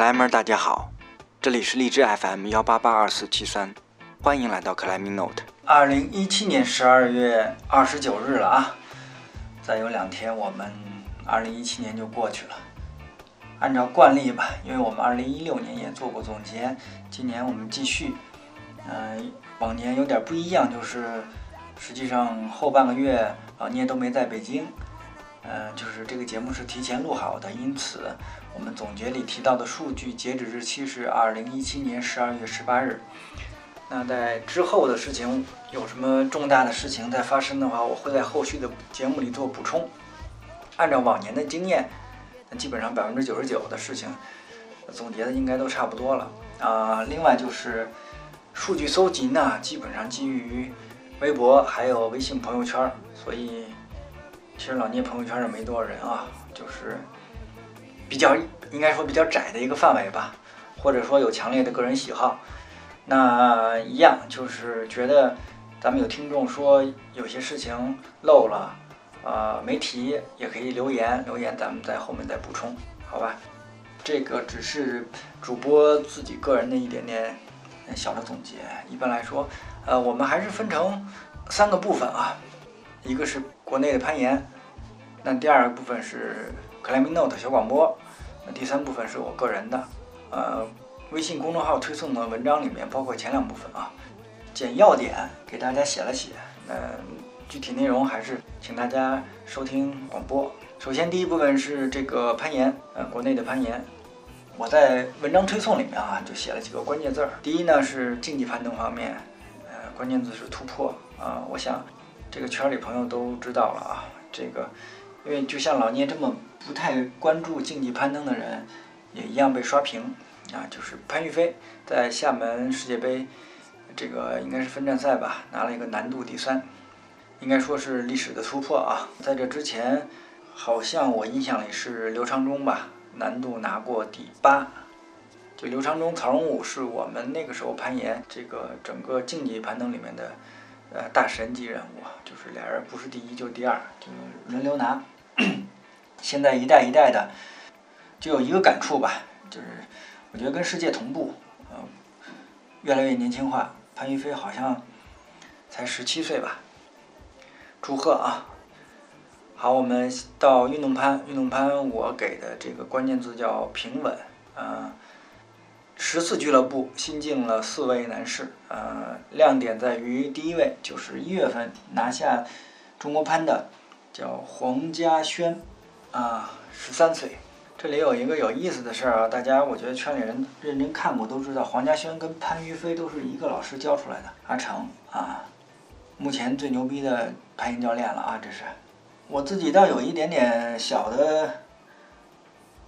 克莱们，大家好，这里是荔枝 FM 幺八八二四七三，欢迎来到克莱米 Note。二零一七年十二月二十九日了啊，再有两天我们二零一七年就过去了。按照惯例吧，因为我们二零一六年也做过总结，今年我们继续。嗯，往年有点不一样，就是实际上后半个月老聂都没在北京。嗯，就是这个节目是提前录好的，因此我们总结里提到的数据截止日期是二零一七年十二月十八日。那在之后的事情有什么重大的事情在发生的话，我会在后续的节目里做补充。按照往年的经验，那基本上百分之九十九的事情总结的应该都差不多了啊。另外就是数据搜集呢，基本上基于微博还有微信朋友圈，所以。其实老聂朋友圈上没多少人啊，就是比较应该说比较窄的一个范围吧，或者说有强烈的个人喜好。那一样就是觉得咱们有听众说有些事情漏了，呃，没提也可以留言，留言咱们在后面再补充，好吧？这个只是主播自己个人的一点点小的总结。一般来说，呃，我们还是分成三个部分啊。一个是国内的攀岩，那第二个部分是 Climbing Note 小广播，第三部分是我个人的，呃，微信公众号推送的文章里面包括前两部分啊，简要点给大家写了写，那具体内容还是请大家收听广播。首先第一部分是这个攀岩，呃，国内的攀岩，我在文章推送里面啊就写了几个关键字儿，第一呢是竞技攀登方面，呃，关键字是突破啊，我想。这个圈里朋友都知道了啊，这个，因为就像老聂这么不太关注竞技攀登的人，也一样被刷屏啊。就是潘玉飞在厦门世界杯，这个应该是分站赛吧，拿了一个难度第三，应该说是历史的突破啊。在这之前，好像我印象里是刘长忠吧，难度拿过第八。就刘长忠、曹荣武是我们那个时候攀岩这个整个竞技攀登里面的。呃，大神级人物，就是俩人不是第一就是第二，就轮流拿。现在一代一代的，就有一个感触吧，就是我觉得跟世界同步，呃，越来越年轻化。潘玉飞好像才十七岁吧，祝贺啊！好，我们到运动攀，运动攀我给的这个关键字叫平稳，啊。十四俱乐部新进了四位男士，呃，亮点在于第一位就是一月份拿下中国攀的，叫黄家轩，啊，十三岁。这里有一个有意思的事儿啊，大家我觉得圈里人认真看过都知道，黄家轩跟潘于飞都是一个老师教出来的，阿成啊，目前最牛逼的攀岩教练了啊，这是。我自己倒有一点点小的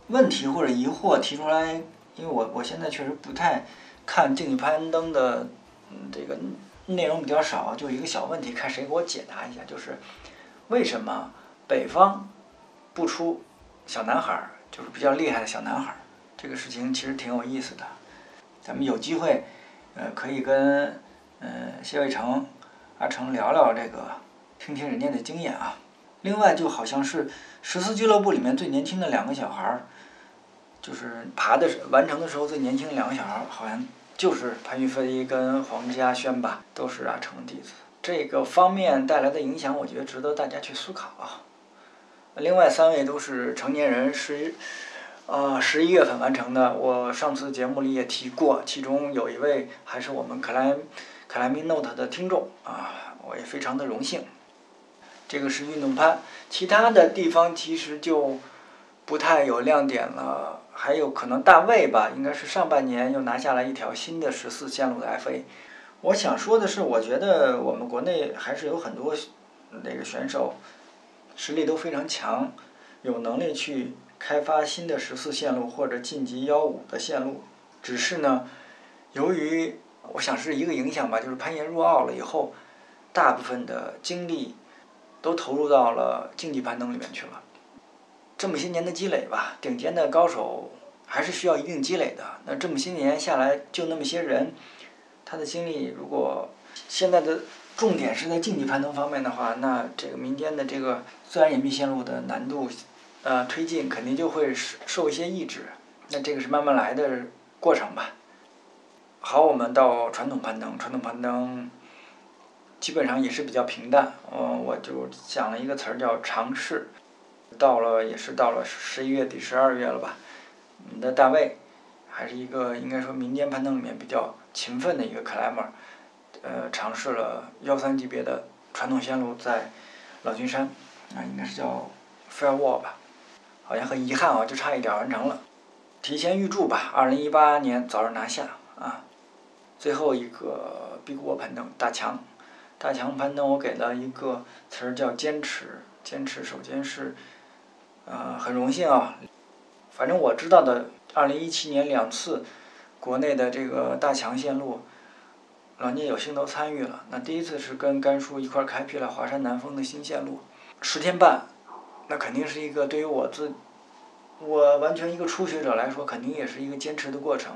问题或者疑惑提出来。因为我我现在确实不太看竞技攀登的，嗯，这个内容比较少，就一个小问题，看谁给我解答一下，就是为什么北方不出小男孩儿，就是比较厉害的小男孩儿？这个事情其实挺有意思的，咱们有机会，呃，可以跟呃谢伟成、阿成聊聊这个，听听人家的经验啊。另外，就好像是十四俱乐部里面最年轻的两个小孩儿。就是爬的完成的时候最年轻的两个小孩，好像就是潘玉飞跟黄家轩吧，都是阿成的弟子。这个方面带来的影响，我觉得值得大家去思考啊。另外三位都是成年人，十，呃，十一月份完成的。我上次节目里也提过，其中有一位还是我们克莱克莱米 Note 的听众啊，我也非常的荣幸。这个是运动攀，其他的地方其实就不太有亮点了。还有可能大卫吧，应该是上半年又拿下了一条新的十四线路的 FA。我想说的是，我觉得我们国内还是有很多那个选手实力都非常强，有能力去开发新的十四线路或者晋级幺五的线路。只是呢，由于我想是一个影响吧，就是攀岩入奥了以后，大部分的精力都投入到了竞技攀登里面去了。这么些年的积累吧，顶尖的高手还是需要一定积累的。那这么些年下来，就那么些人，他的精力如果现在的重点是在竞技攀登方面的话，那这个民间的这个自然隐蔽线路的难度，呃，推进肯定就会受受一些抑制。那这个是慢慢来的过程吧。好，我们到传统攀登，传统攀登基本上也是比较平淡。嗯，我就想了一个词儿叫尝试。到了也是到了十一月底、十二月了吧？我们的大卫还是一个应该说民间攀登里面比较勤奋的一个 climber，呃，尝试了幺三级别的传统线路在老君山，啊，应该是叫 Firewall 吧？好像很遗憾啊，就差一点完成了。提前预祝吧，二零一八年早日拿下啊！最后一个 Big w a l 攀登大墙，大墙攀登我给了一个词儿叫坚持，坚持首先是。呃，很荣幸啊，反正我知道的，二零一七年两次国内的这个大强线路，老聂有幸都参与了。那第一次是跟甘叔一块儿开辟了华山南峰的新线路，十天半，那肯定是一个对于我自我完全一个初学者来说，肯定也是一个坚持的过程。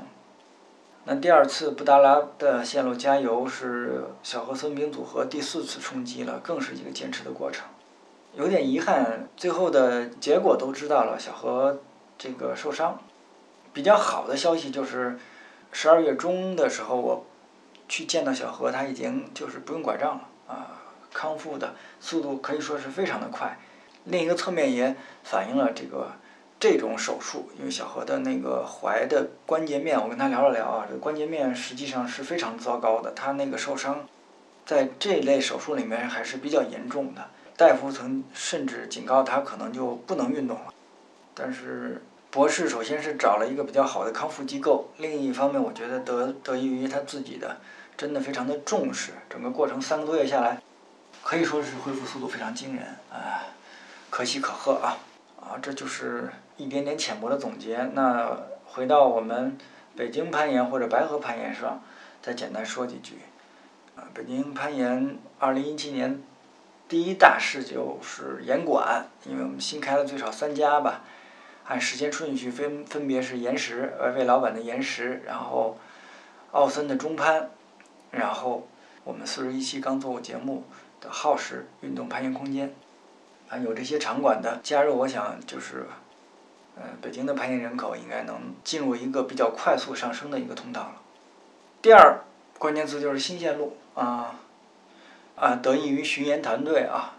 那第二次布达拉的线路加油是小何孙兵组合第四次冲击了，更是一个坚持的过程。有点遗憾，最后的结果都知道了。小何这个受伤，比较好的消息就是，十二月中的时候我去见到小何，他已经就是不用拐杖了啊，康复的速度可以说是非常的快。另一个侧面也反映了这个这种手术，因为小何的那个踝的关节面，我跟他聊了聊啊，这关节面实际上是非常糟糕的，他那个受伤在这类手术里面还是比较严重的。大夫曾甚至警告他可能就不能运动了，但是博士首先是找了一个比较好的康复机构，另一方面我觉得得得益于他自己的真的非常的重视，整个过程三个多月下来，可以说是恢复速度非常惊人啊，可喜可贺啊啊，这就是一点点浅薄的总结。那回到我们北京攀岩或者白河攀岩上，再简单说几句啊，北京攀岩二零一七年。第一大事就是严管，因为我们新开了最少三家吧，按时间顺序分分别是岩石，呃，魏老板的岩石，然后奥森的中攀，然后我们四十一期刚做过节目的耗时运动攀岩空间，啊，有这些场馆的加入，我想就是，呃，北京的攀岩人口应该能进入一个比较快速上升的一个通道了。第二关键词就是新线路啊。啊，得益于巡岩团队啊，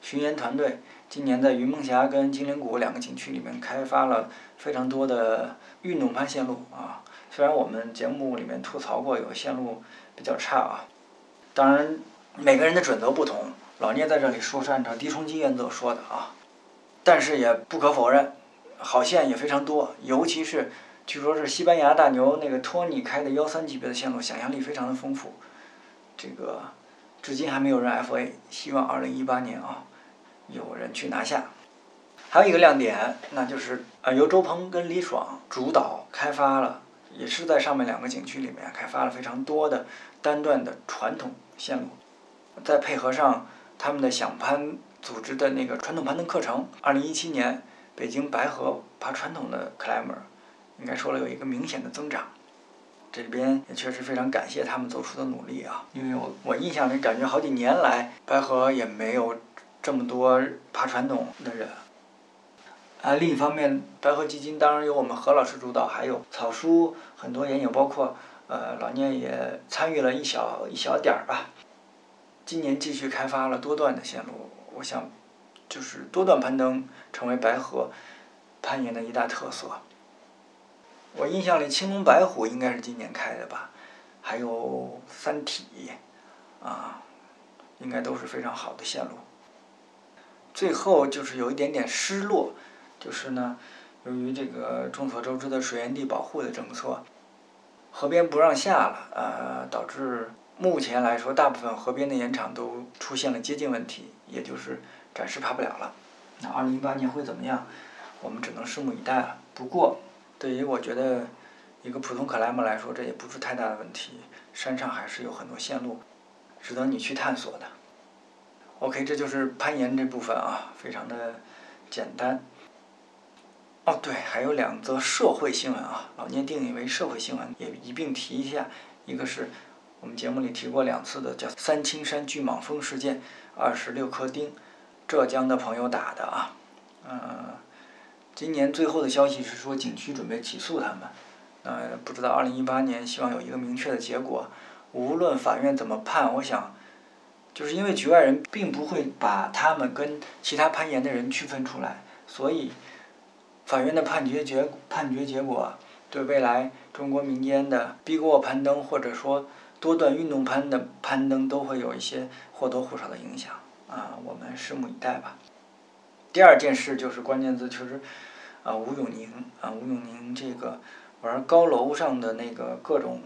巡岩团队今年在云梦峡跟金陵谷两个景区里面开发了非常多的运动攀线路啊。虽然我们节目里面吐槽过有线路比较差啊，当然每个人的准则不同，老聂在这里说是按照低冲击原则说的啊。但是也不可否认，好线也非常多，尤其是据说是西班牙大牛那个托尼开的幺三级别的线路，想象力非常的丰富，这个。至今还没有人 FA，希望二零一八年啊，有人去拿下。还有一个亮点，那就是呃由周鹏跟李爽主导开发了，也是在上面两个景区里面开发了非常多的单段的传统线路，再配合上他们的想攀组织的那个传统攀登课程，二零一七年北京白河爬传统的 climber，应该说了有一个明显的增长。这边也确实非常感谢他们做出的努力啊，因为我我印象里感觉好几年来白河也没有这么多爬传统的人。啊，另一方面，白河基金当然由我们何老师主导，还有草书很多研友，包括呃老聂也参与了一小一小点儿吧。今年继续开发了多段的线路，我想就是多段攀登成为白河攀岩的一大特色。我印象里，青龙白虎应该是今年开的吧，还有三体，啊，应该都是非常好的线路。最后就是有一点点失落，就是呢，由于这个众所周知的水源地保护的政策，河边不让下了，呃，导致目前来说，大部分河边的盐场都出现了接近问题，也就是暂时爬不了了。那二零一八年会怎么样？我们只能拭目以待了。不过，对于我觉得一个普通克莱姆来说，这也不是太大的问题。山上还是有很多线路值得你去探索的。OK，这就是攀岩这部分啊，非常的简单。哦，对，还有两则社会新闻啊，老聂定义为社会新闻，也一并提一下。一个是我们节目里提过两次的，叫三清山巨蟒峰事件，二十六颗钉，浙江的朋友打的啊，嗯。今年最后的消息是说景区准备起诉他们，呃，不知道二零一八年希望有一个明确的结果。无论法院怎么判，我想，就是因为局外人并不会把他们跟其他攀岩的人区分出来，所以法院的判决结判决结果对未来中国民间的 Big Wall 攀登或者说多段运动攀的攀登都会有一些或多或少的影响啊，我们拭目以待吧。第二件事就是关键字，确实，啊，吴永宁啊，吴永宁这个玩高楼上的那个各种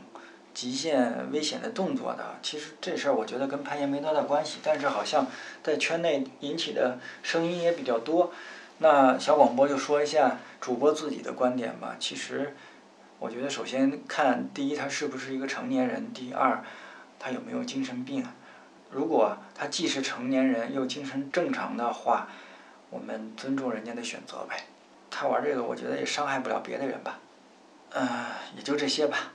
极限危险的动作的，其实这事儿我觉得跟攀岩没多大关系，但是好像在圈内引起的声音也比较多。那小广播就说一下主播自己的观点吧。其实，我觉得首先看第一，他是不是一个成年人；第二，他有没有精神病。如果他既是成年人又精神正常的话，我们尊重人家的选择呗，他玩这个我觉得也伤害不了别的人吧，嗯，也就这些吧。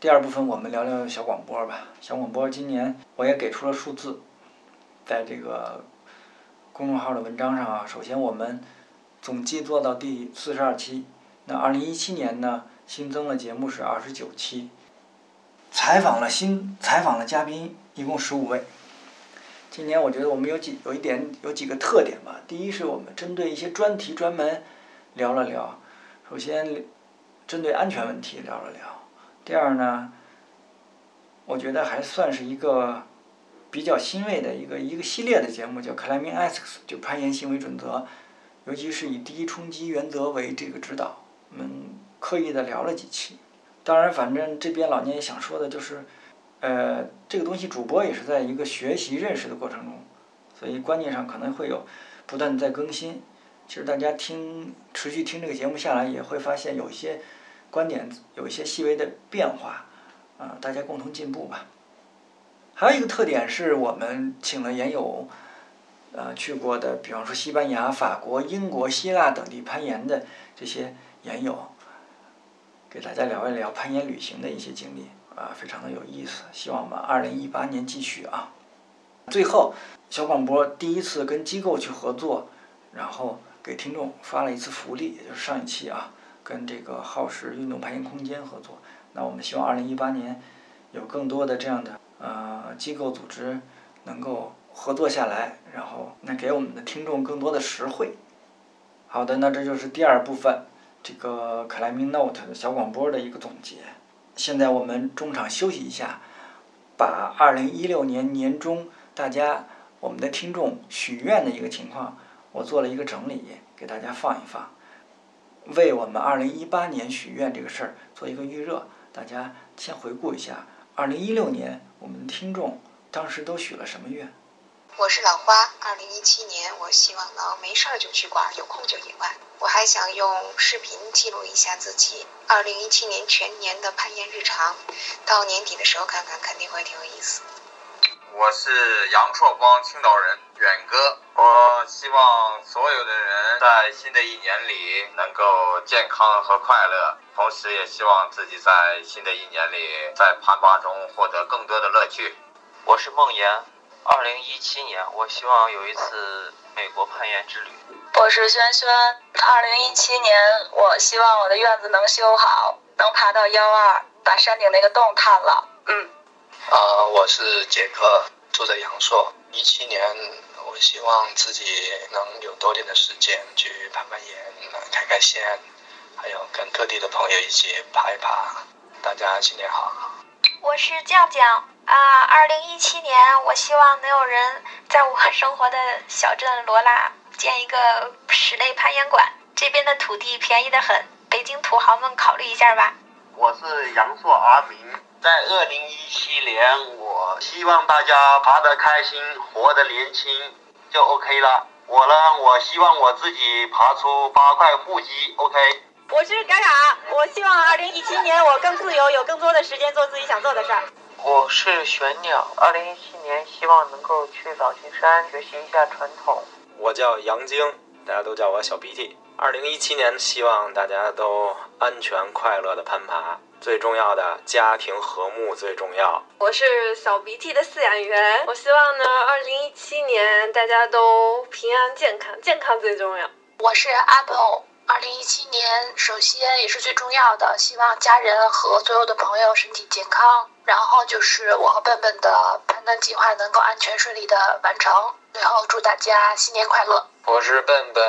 第二部分我们聊聊小广播吧。小广播今年我也给出了数字，在这个公众号的文章上啊，首先我们总计做到第四十二期，那二零一七年呢新增了节目是二十九期，采访了新采访的嘉宾一共十五位。今年我觉得我们有几有一点有几个特点吧。第一是我们针对一些专题专门聊了聊，首先针对安全问题聊了聊。第二呢，我觉得还算是一个比较欣慰的一个一个系列的节目，叫 Climbing Ethics，就攀岩行为准则，尤其是以第一冲击原则为这个指导，我们刻意的聊了几期。当然，反正这边老聂也想说的就是。呃，这个东西主播也是在一个学习认识的过程中，所以观念上可能会有不断在更新。其实大家听持续听这个节目下来，也会发现有一些观点有一些细微的变化，啊，大家共同进步吧。还有一个特点是我们请了研友，呃，去过的，比方说西班牙、法国、英国、希腊等地攀岩的这些研友，给大家聊一聊攀岩旅行的一些经历。啊，非常的有意思，希望我们二零一八年继续啊。最后，小广播第一次跟机构去合作，然后给听众发了一次福利，也就是上一期啊，跟这个耗时运动攀岩空间合作。那我们希望二零一八年有更多的这样的呃机构组织能够合作下来，然后那给我们的听众更多的实惠。好的，那这就是第二部分这个克莱明 Note 的小广播的一个总结。现在我们中场休息一下，把二零一六年年中大家我们的听众许愿的一个情况，我做了一个整理，给大家放一放，为我们二零一八年许愿这个事儿做一个预热。大家先回顾一下二零一六年我们的听众当时都许了什么愿。我是老花，二零一七年我希望能没事儿就去馆，有空就野外。我还想用视频记录一下自己二零一七年全年的攀岩日常，到年底的时候看看，肯定会挺有意思。我是杨硕光，青岛人，远哥。我希望所有的人在新的一年里能够健康和快乐，同时也希望自己在新的一年里在攀爬中获得更多的乐趣。我是梦岩。二零一七年，我希望有一次美国攀岩之旅。我是轩轩。二零一七年，我希望我的院子能修好，能爬到幺二，把山顶那个洞探了。嗯。啊，我是杰克，住在阳朔。一七年，我希望自己能有多点的时间去攀攀岩、开开线，还有跟各地的朋友一起爬一爬。大家新年好。我是酱酱。啊，二零一七年，我希望能有人在我 生活的小镇罗拉建一个室内攀岩馆。这边的土地便宜的很，北京土豪们考虑一下吧。我是杨硕阿明，在二零一七年，我希望大家爬得开心，活得年轻，就 OK 了。我呢，我希望我自己爬出八块腹肌，OK。我是嘎嘎，我希望二零一七年我更自由，有更多的时间做自己想做的事儿。我是玄鸟，二零一七年希望能够去老君山学习一下传统。我叫杨晶，大家都叫我小鼻涕。二零一七年希望大家都安全快乐的攀爬，最重要的家庭和睦最重要。我是小鼻涕的饲养员，我希望呢，二零一七年大家都平安健康，健康最重要。我是 Apple。二零一七年，首先也是最重要的，希望家人和所有的朋友身体健康。然后就是我和笨笨的攀登计划能够安全顺利的完成。最后祝大家新年快乐！我是笨笨，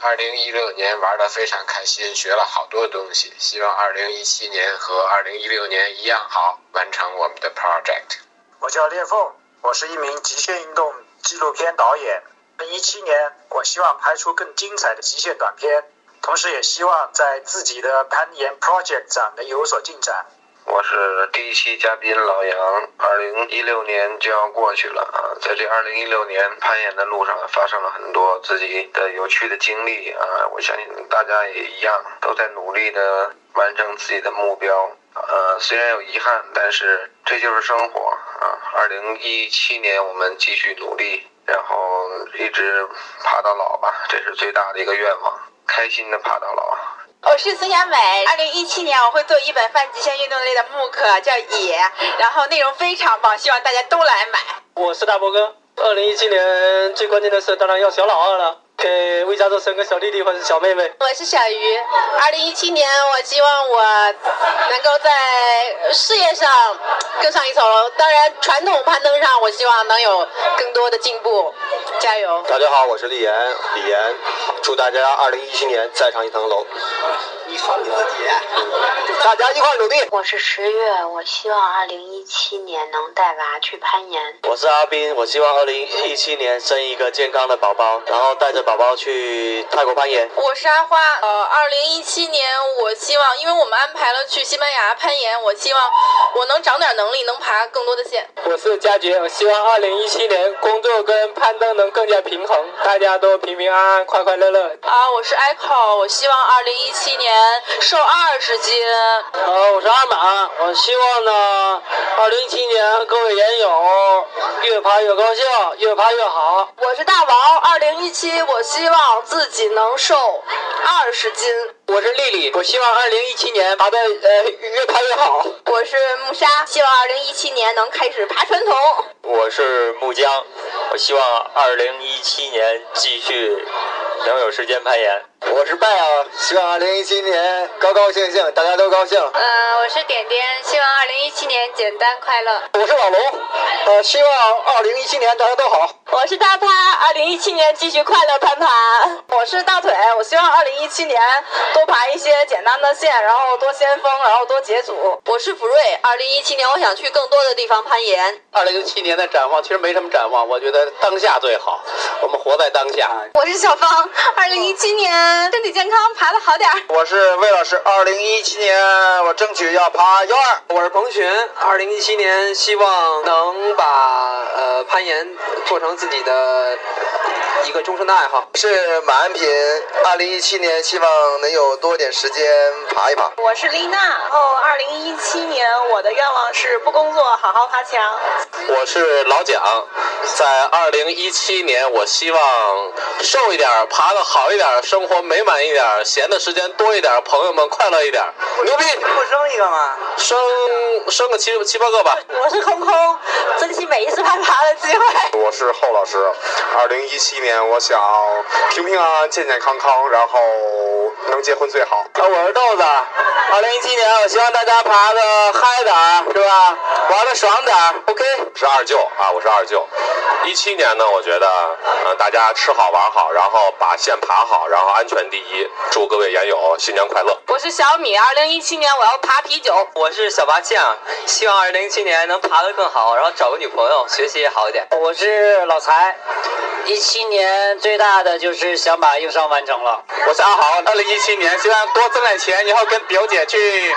二零一六年玩的非常开心，学了好多东西。希望二零一七年和二零一六年一样好，完成我们的 project。我叫裂缝，我是一名极限运动纪录片导演。二零一七年，我希望拍出更精彩的极限短片。同时也希望在自己的攀岩 project 上能有所进展。我是第一期嘉宾老杨。二零一六年就要过去了啊，在这二零一六年攀岩的路上发生了很多自己的有趣的经历啊，我相信大家也一样，都在努力的完成自己的目标。呃，虽然有遗憾，但是这就是生活啊。二零一七年我们继续努力，然后一直爬到老吧，这是最大的一个愿望。开心的爬到老。我是孙小美。二零一七年我会做一本泛极限运动类的木刻叫《野》，然后内容非常棒，希望大家都来买。我是大波哥。二零一七年最关键的是，当然要小老二了。给魏家洲生个小弟弟或者小妹妹。我是小鱼。二零一七年，我希望我能够在事业上更上一层楼。当然，传统攀登上，我希望能有更多的进步。加油！大家好，我是李岩，李岩，祝大家二零一七年再上一层楼。你说你自己，大家一块努力。我是十月，我希望二零一七年能带娃去攀岩。我是阿斌，我希望二零一七年生一个健康的宝宝，然后带着宝宝去泰国攀岩。我是阿花，呃，二零一七年我希望，因为我们安排了去西班牙攀岩，我希望我能长点能力，能爬更多的线。我是佳杰，我希望二零一七年工作跟攀登能更加平衡，大家都平平安安、快快乐乐。啊，我是 Echo，我希望二零一七年。瘦二十斤。呃，我是阿满，我希望呢，二零一七年各位研友越爬越高兴，越爬越好。我是大王，二零一七我希望自己能瘦二十斤。我是丽丽，我希望二零一七年爬的呃越爬越好。我是木沙，希望二零一七年能开始爬传统。我是木江，我希望二零一七年继续能有时间攀岩。我是拜啊，希望二零一七年高高兴兴，大家都高兴。呃，我是点点，希望二零一七年简单快乐。我是老龙，呃，希望二零一七年大家都好。我是大潘，二零一七年继续快乐攀爬。我是大腿，我希望二零一七年多爬一些简单的线，然后多先锋，然后多解组。我是福瑞，二零一七年我想去更多的地方攀岩。二零一七年的展望其实没什么展望，我觉得当下最好，我们活在当下。我是小芳，二零一七年。身体健康，爬的好点我是魏老师，二零一七年我争取要爬幺二。我是彭群，二零一七年希望能把呃攀岩做成自己的一个终身的爱好。是马安平，二零一七年希望能有多点时间爬一爬。我是丽娜，然后二零一七年我的愿望是不工作，好好爬墙。我是老蒋，在二零一七年我希望瘦一点，爬的好一点。生活美满一点，闲的时间多一点，朋友们快乐一点，牛逼！不生一个吗？生生个七七八个吧。我是空空，珍惜每一次攀爬的机会。我是后老师，二零一七年我想平平安安、健健康康，然后能结婚最好。啊，我是豆子，二零一七年我希望大家爬的嗨点儿，是吧？玩的爽点，OK。是二舅啊，我是二舅。一七年呢，我觉得呃大家吃好玩好，然后把线爬好，然后安全第一。祝各位研友新年快乐！我是小米，二零一七年我要爬啤酒。我是小八酱，希望二零一七年能爬得更好，然后找个女朋友，学习也好一点。我是老财，一七年最大的就是想把硬伤完成了。我是阿豪，二零一七年希望多挣点钱，然后跟表姐去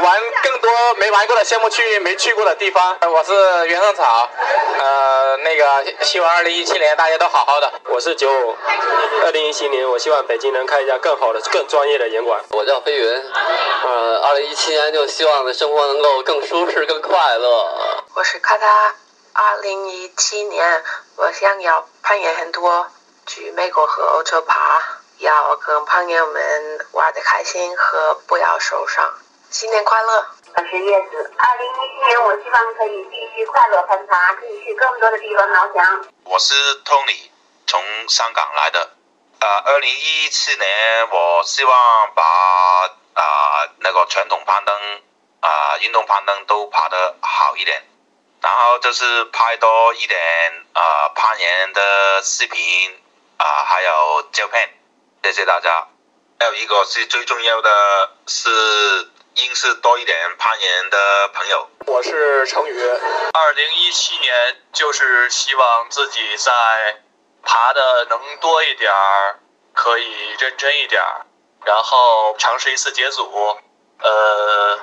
玩更多没玩过的项目，去没去过的地方。我是袁胜草，呃，那个希望二零一七年大家都好好的。我是九五，二零一七年我希望北京能开一家更好的、更专业的严管。我叫飞云，呃，二零一七年就希望生活能够更舒适、更快乐。我是卡塔，二零一七年我想要攀岩很多，去美国和欧洲爬，要跟朋友们玩的开心和不要受伤。新年快乐！我是叶子，二零一七年我希望可以继续快乐攀爬，可以去更多的地方翱翔。我是 Tony，从香港来的。呃，二零一七年我希望把啊那个传统攀登啊运动攀登都爬得好一点，然后就是拍多一点啊攀岩的视频啊还有照片，谢谢大家。还有一个是最重要的是认识多一点攀岩的朋友。我是程宇，二零一七年就是希望自己在爬的能多一点儿，可以认真一点儿，然后尝试一次解组，呃，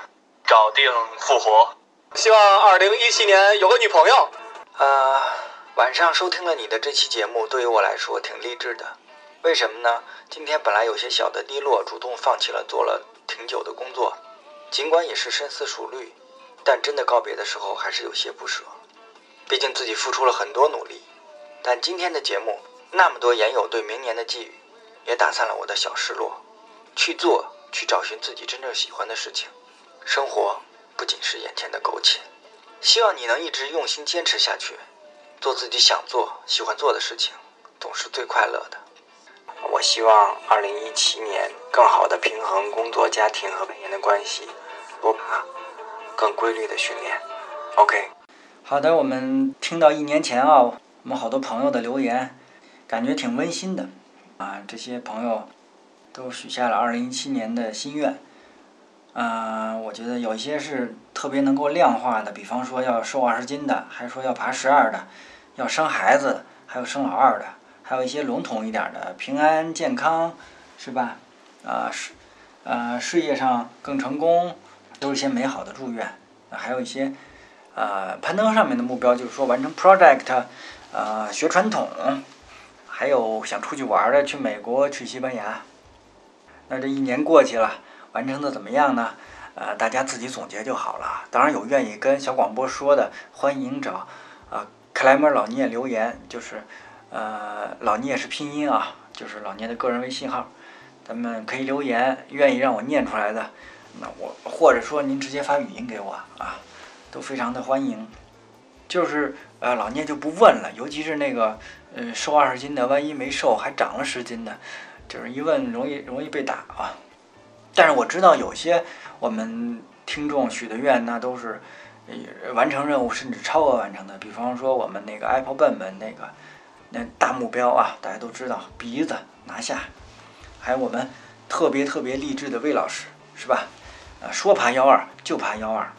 搞定复活。希望二零一七年有个女朋友。呃，晚上收听了你的这期节目，对于我来说挺励志的。为什么呢？今天本来有些小的低落，主动放弃了做了挺久的工作，尽管也是深思熟虑，但真的告别的时候还是有些不舍。毕竟自己付出了很多努力。但今天的节目，那么多研友对明年的寄语，也打散了我的小失落。去做，去找寻自己真正喜欢的事情。生活不仅是眼前的苟且。希望你能一直用心坚持下去，做自己想做、喜欢做的事情，总是最快乐的。我希望2017年更好的平衡工作、家庭和本人的关系，多爬，更规律的训练。OK，好的，我们听到一年前啊，我们好多朋友的留言，感觉挺温馨的啊。这些朋友都许下了2017年的心愿。嗯，我觉得有一些是特别能够量化的，比方说要瘦二十斤的，还说要爬十二的，要生孩子，还有生老二的。还有一些笼统一点的，平安健康，是吧？啊，事，呃，事业上更成功，都是一些美好的祝愿。还有一些，呃，攀登上面的目标，就是说完成 project，呃，学传统，还有想出去玩的，去美国，去西班牙。那这一年过去了，完成的怎么样呢？呃，大家自己总结就好了。当然有愿意跟小广播说的，欢迎找啊克莱门老聂留言，就是。呃，老聂是拼音啊，就是老聂的个人微信号，咱们可以留言，愿意让我念出来的，那我或者说您直接发语音给我啊，都非常的欢迎。就是呃，老聂就不问了，尤其是那个呃瘦二十斤的，万一没瘦还长了十斤的，就是一问容易容易被打啊。但是我知道有些我们听众许的愿，那都是完成任务甚至超额完成的，比方说我们那个 Apple 笨笨那个。那大目标啊，大家都知道，鼻子拿下，还有我们特别特别励志的魏老师，是吧？啊，说爬幺二就爬幺二，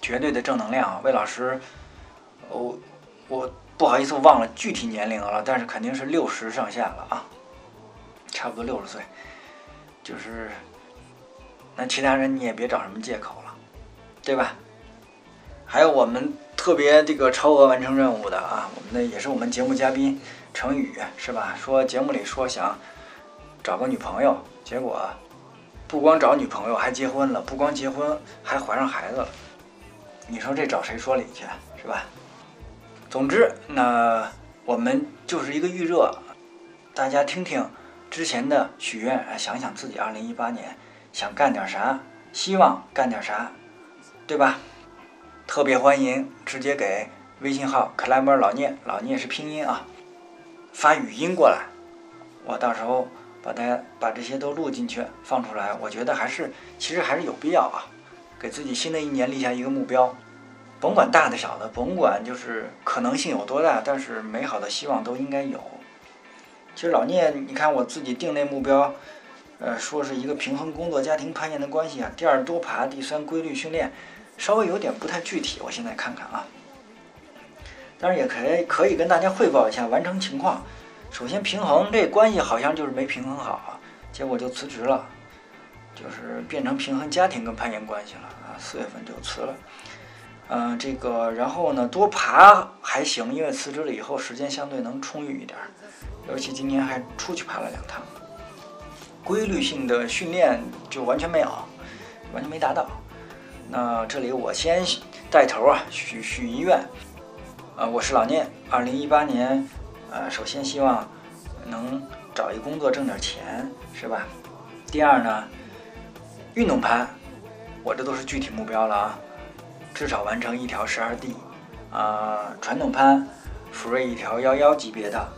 绝对的正能量啊！魏老师，我我不好意思，我忘了具体年龄了，但是肯定是六十上下了啊，差不多六十岁，就是那其他人你也别找什么借口了，对吧？还有我们。特别这个超额完成任务的啊，我们的也是我们节目嘉宾程宇是吧？说节目里说想找个女朋友，结果不光找女朋友，还结婚了；不光结婚，还怀上孩子了。你说这找谁说理去是吧？总之，那我们就是一个预热，大家听听之前的许愿，想想自己二零一八年想干点啥，希望干点啥，对吧？特别欢迎直接给微信号 climber 老聂，老聂是拼音啊，发语音过来，我到时候把大家把这些都录进去放出来。我觉得还是其实还是有必要啊，给自己新的一年立下一个目标，甭管大的小的，甭管就是可能性有多大，但是美好的希望都应该有。其实老聂，你看我自己定那目标，呃，说是一个平衡工作家庭攀岩的关系啊，第二多爬，第三规律训练。稍微有点不太具体，我现在看看啊。当然也可以可以跟大家汇报一下完成情况。首先平衡这关系好像就是没平衡好，结果就辞职了，就是变成平衡家庭跟攀岩关系了啊。四月份就辞了。嗯，这个然后呢多爬还行，因为辞职了以后时间相对能充裕一点儿，尤其今年还出去爬了两趟。规律性的训练就完全没有，完全没达到。那这里我先带头啊，许许一愿，呃，我是老聂，二零一八年，呃，首先希望能找一工作挣点钱，是吧？第二呢，运动攀，我这都是具体目标了啊，至少完成一条十二 D，啊，传统攀福瑞一条幺幺级别的，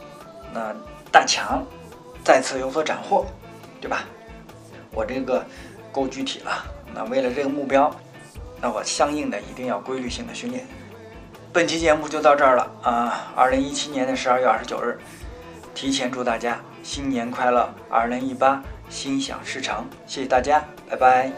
那大强再次有所斩获，对吧？我这个够具体了。那为了这个目标，那我相应的一定要规律性的训练。本期节目就到这儿了啊！二零一七年的十二月二十九日，提前祝大家新年快乐，二零一八心想事成。谢谢大家，拜拜。